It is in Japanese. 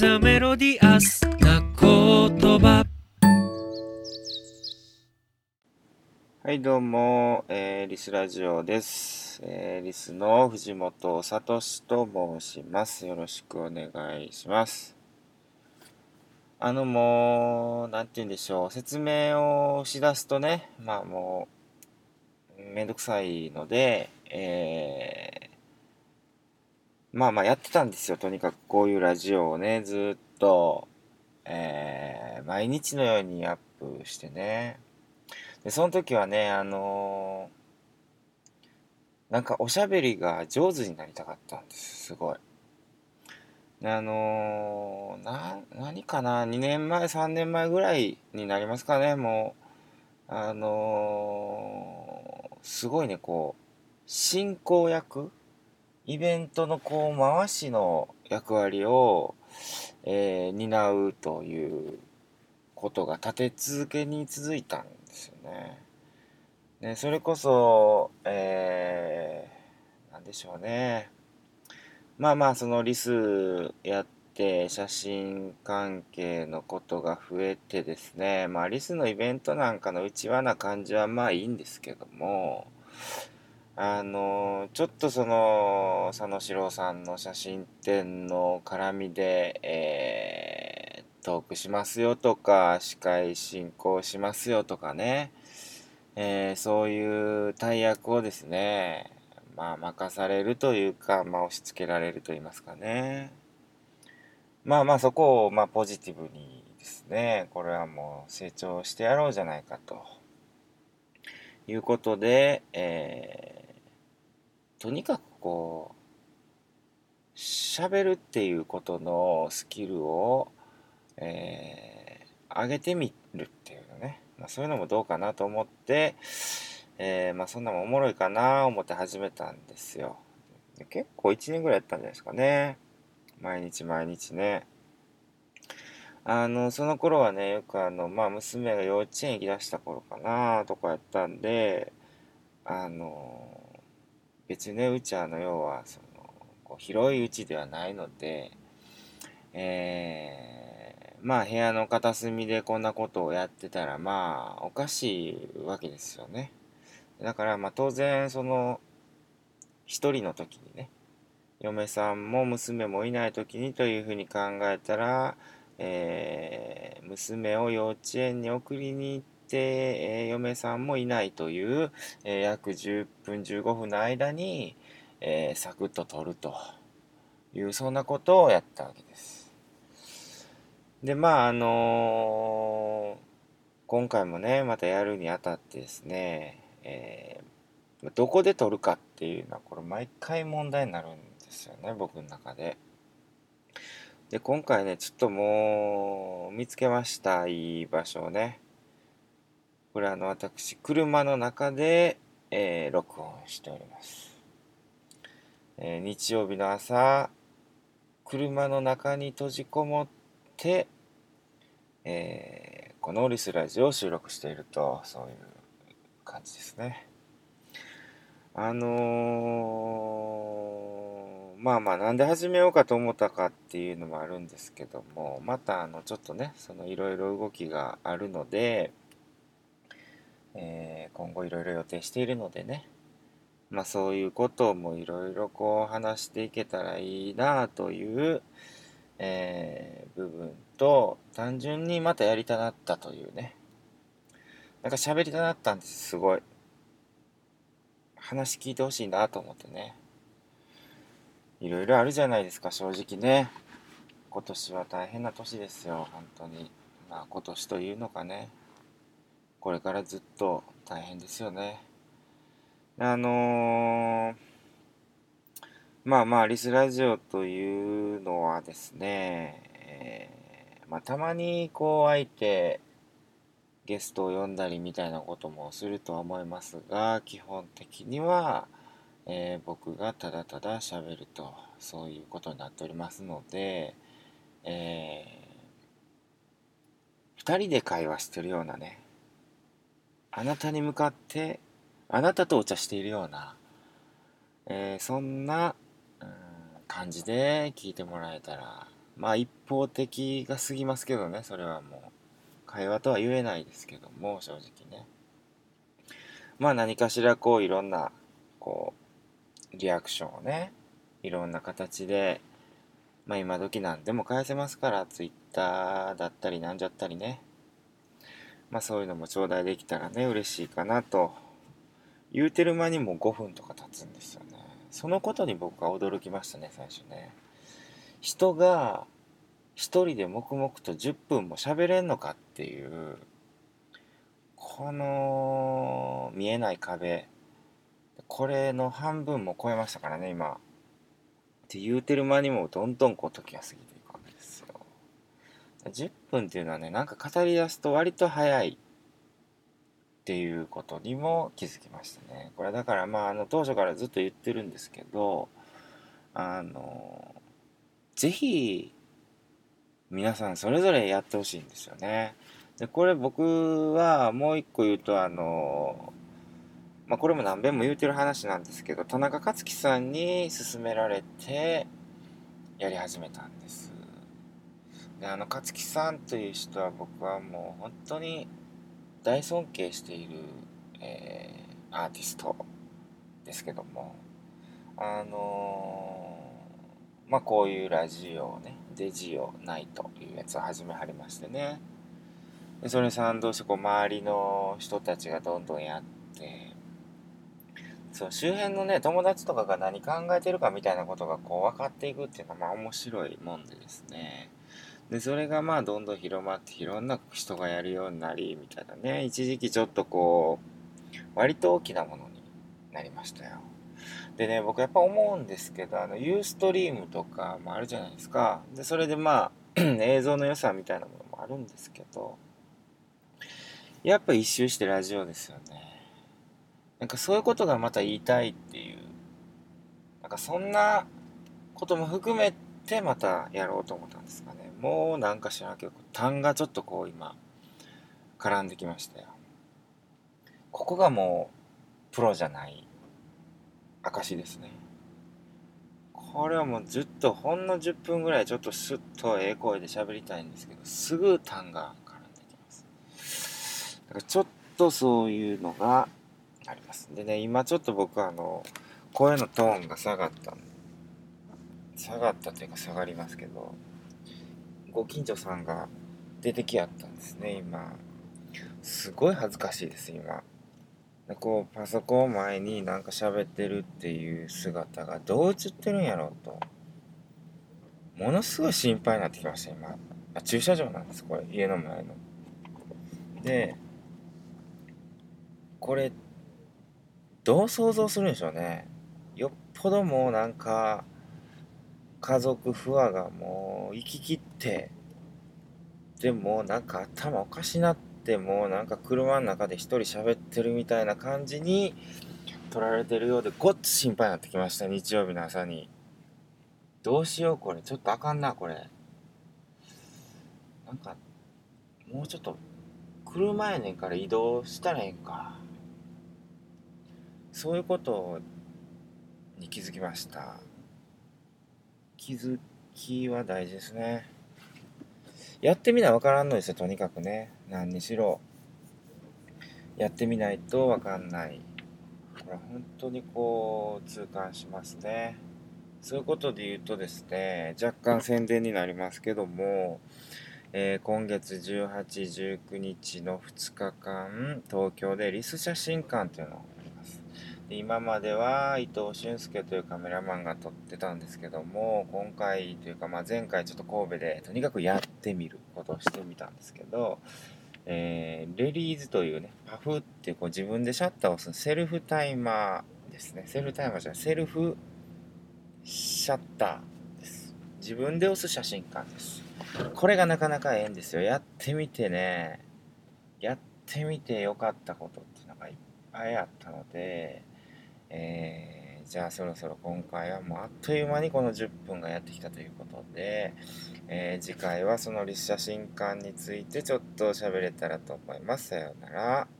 ザメロディアスな言葉はい、どうも、えーリスラジオです。えーリスの藤本聡と申します。よろしくお願いします。あの、もう、なんて言うんでしょう、説明をしだすとね、まあもう、めんどくさいので、えーまあまあやってたんですよ。とにかくこういうラジオをね、ずっと、えー毎日のようにアップしてね、で、その時はね、あのーなんかおしゃべりが上手になりたかったんです、すごい。あのーな、何かな、2年前、3年前ぐらいになりますかね、もう、あのーすごいね、こう、進行役イベントのこう、回しの役割を、えー担うということが立て続けに続いたんですよね。ね、それこそ、えー、なんでしょうね。まあまあ、そのリスやって写真関係のことが増えてですね、まあリスのイベントなんかの内輪な感じはまあいいんですけども、あの、ちょっとその、佐野史郎さんの写真展の絡みで、えー、トークしますよとか、司会進行しますよとかね、えーそういう大役をですね、まあ任されるというか、まあ押し付けられると言いますかね。まあまあそこをまあポジティブにですね、これはもう成長してやろうじゃないかということで、えーとにかくこう、喋るっていうことのスキルを、えー上げてみるっていうのね、まあ、そういうのもどうかなと思って、えーまあそんなもおもろいかな思って始めたんですよ。結構1年ぐらいやったんじゃないですかね。毎日毎日ね。あの、その頃はね、よくあの、まあ娘が幼稚園行き出した頃かなとかやったんで、あの、別にね、うちはあの、要は、その、こう広いうちではないので、えー、まあ部屋の片隅でこんなことをやってたら、まあ、おかしいわけですよね。だから、まあ当然、その、一人の時にね、嫁さんも娘もいない時にというふうに考えたら、えー娘を幼稚園に送りに行って、えー嫁さんもいないという、えー約10分15分の間に、えーサクッと取るというそんなことをやったわけです。でまああの今回もねまたやるにあたってですね、えーどこで取るかっていうのはこれ毎回問題になるんですよね僕の中で。で今回ねちょっともう見つけましたいい場所をね。これあの私車の中で、えー録音しております、えー日曜日の朝車の中に閉じこもって、えーこのオリスラジオを収録しているとそういう感じですね。あのーまあまあなんで始めようかと思ったかっていうのもあるんですけどもまたあのちょっとねそのいろいろ動きがあるのでえー今後いろいろ予定しているのでね、まあそういうこともいろいろこう話していけたらいいなという、えー部分と、単純にまたやりたなったというね、なんか喋りたなったんです、すごい。話聞いてほしいなと思ってね。いろいろあるじゃないですか、正直ね。今年は大変な年ですよ、本当に。まあ今年というのかね。これからずっと大変ですよね。あのーまあまあ、リスラジオというのはですね、えーまあたまにこう相手、ゲストを呼んだりみたいなこともするとは思いますが、基本的には、えー僕がただただ喋ると、そういうことになっておりますので、えー二人で会話してるようなね、あなたに向かって、あなたとお茶しているような、えーそんな、うん感じで聞いてもらえたら、まあ一方的が過ぎますけどねそれはもう会話とは言えないですけども正直ね。まあ何かしらこういろんなこうリアクションをねいろんな形でまあ今時なんでも返せますから Twitter だったりなんじゃったりねまあそういうのも頂戴できたらね嬉しいかなと。言うてる間にも5分とか経つんですよね。そのことに僕は驚きましたね最初ね。人が一人で黙々と10分も喋れんのかっていうこの見えない壁。これの半分も超えましたからね今。って言うてる間にもどんどんこう時が過ぎて10分っていうのはねなんか語り出すと割と早いっていうことにも気づきましたねこれだからまああの当初からずっと言ってるんですけどあのぜひ皆さんそれぞれやってほしいんですよね。でこれ僕はもう一個言うとあのまあ、これも何遍も言うてる話なんですけど田中克樹さんに勧められてやり始めたんですであの克樹さんという人は僕はもう本当に大尊敬している、えー、アーティストですけどもあのー、まあこういうラジオをねデジオナイトいうやつを始めはりましてね。でそれに賛同してこう周りの人たちがどんどんやってそう周辺のね友達とかが何考えてるかみたいなことがこう分かっていくっていうのはまあ面白いもんでですね。でそれがまあどんどん広まっていろんな人がやるようになりみたいなね。一時期ちょっとこう割と大きなものになりましたよ。でね僕やっぱ思うんですけどあのユーストリームとかもあるじゃないですか。でそれでまあ 映像の良さみたいなものもあるんですけどやっぱ一周してラジオですよね。なんかそういうことがまた言いたいっていう。なんかそんなことも含めてまたやろうと思ったんですかね。もうなんか知らんけど単がちょっとこう今絡んできましたよ。ここがもうプロじゃない証ですね。これはもうずっとほんの10分ぐらいちょっとスッとええ声で喋りたいんですけどすぐ単が絡んできます。だからちょっとそういうのがあります。でね、今ちょっと僕あの、声のトーンが下がった下がったというか下がりますけど、ご近所さんが出てきやったんですね、今。すごい恥ずかしいです、今。でこう、パソコン前になんか喋ってるっていう姿がどう映ってるんやろうと。ものすごい心配になってきました、今。あ、駐車場なんです、これ。家の前の。で、これどう想像するんでしょうねよっぽどもうなんか家族不和がもう行ききって。でもなんか頭おかしなってもうなんか車の中で一人喋ってるみたいな感じに取られてるようでごっつ心配になってきました日曜日の朝に。どうしようこれ。ちょっとあかんなこれ。なんかもうちょっと車やねんから移動したらええんか。そういうことに気づきました。気づきは大事ですね。やってみな分からんのですよとにかくね。何にしろ。やってみないと分かんない。これ本当にこう痛感しますね。そういうことで言うとですね若干宣伝になりますけどもえー、今月18、19日の2日間、東京でリス写真館というのをで今までは伊藤俊介というカメラマンが撮ってたんですけども今回というか、まあ、前回ちょっと神戸でとにかくやってみることをしてみたんですけど、えー、レリーズというねパフってこう自分でシャッターを押すセルフタイマーですね。セルフタイマーじゃないセルフシャッターです。自分で押す写真館です。これがなかなかええんですよ。やってみてね。やってみてよかったことっていうのがいっぱいあったのでえー、じゃあそろそろ今回はもうあっという間にこの10分がやってきたということで、えー、次回はその立写新館についてちょっと喋れたらと思います。さようなら。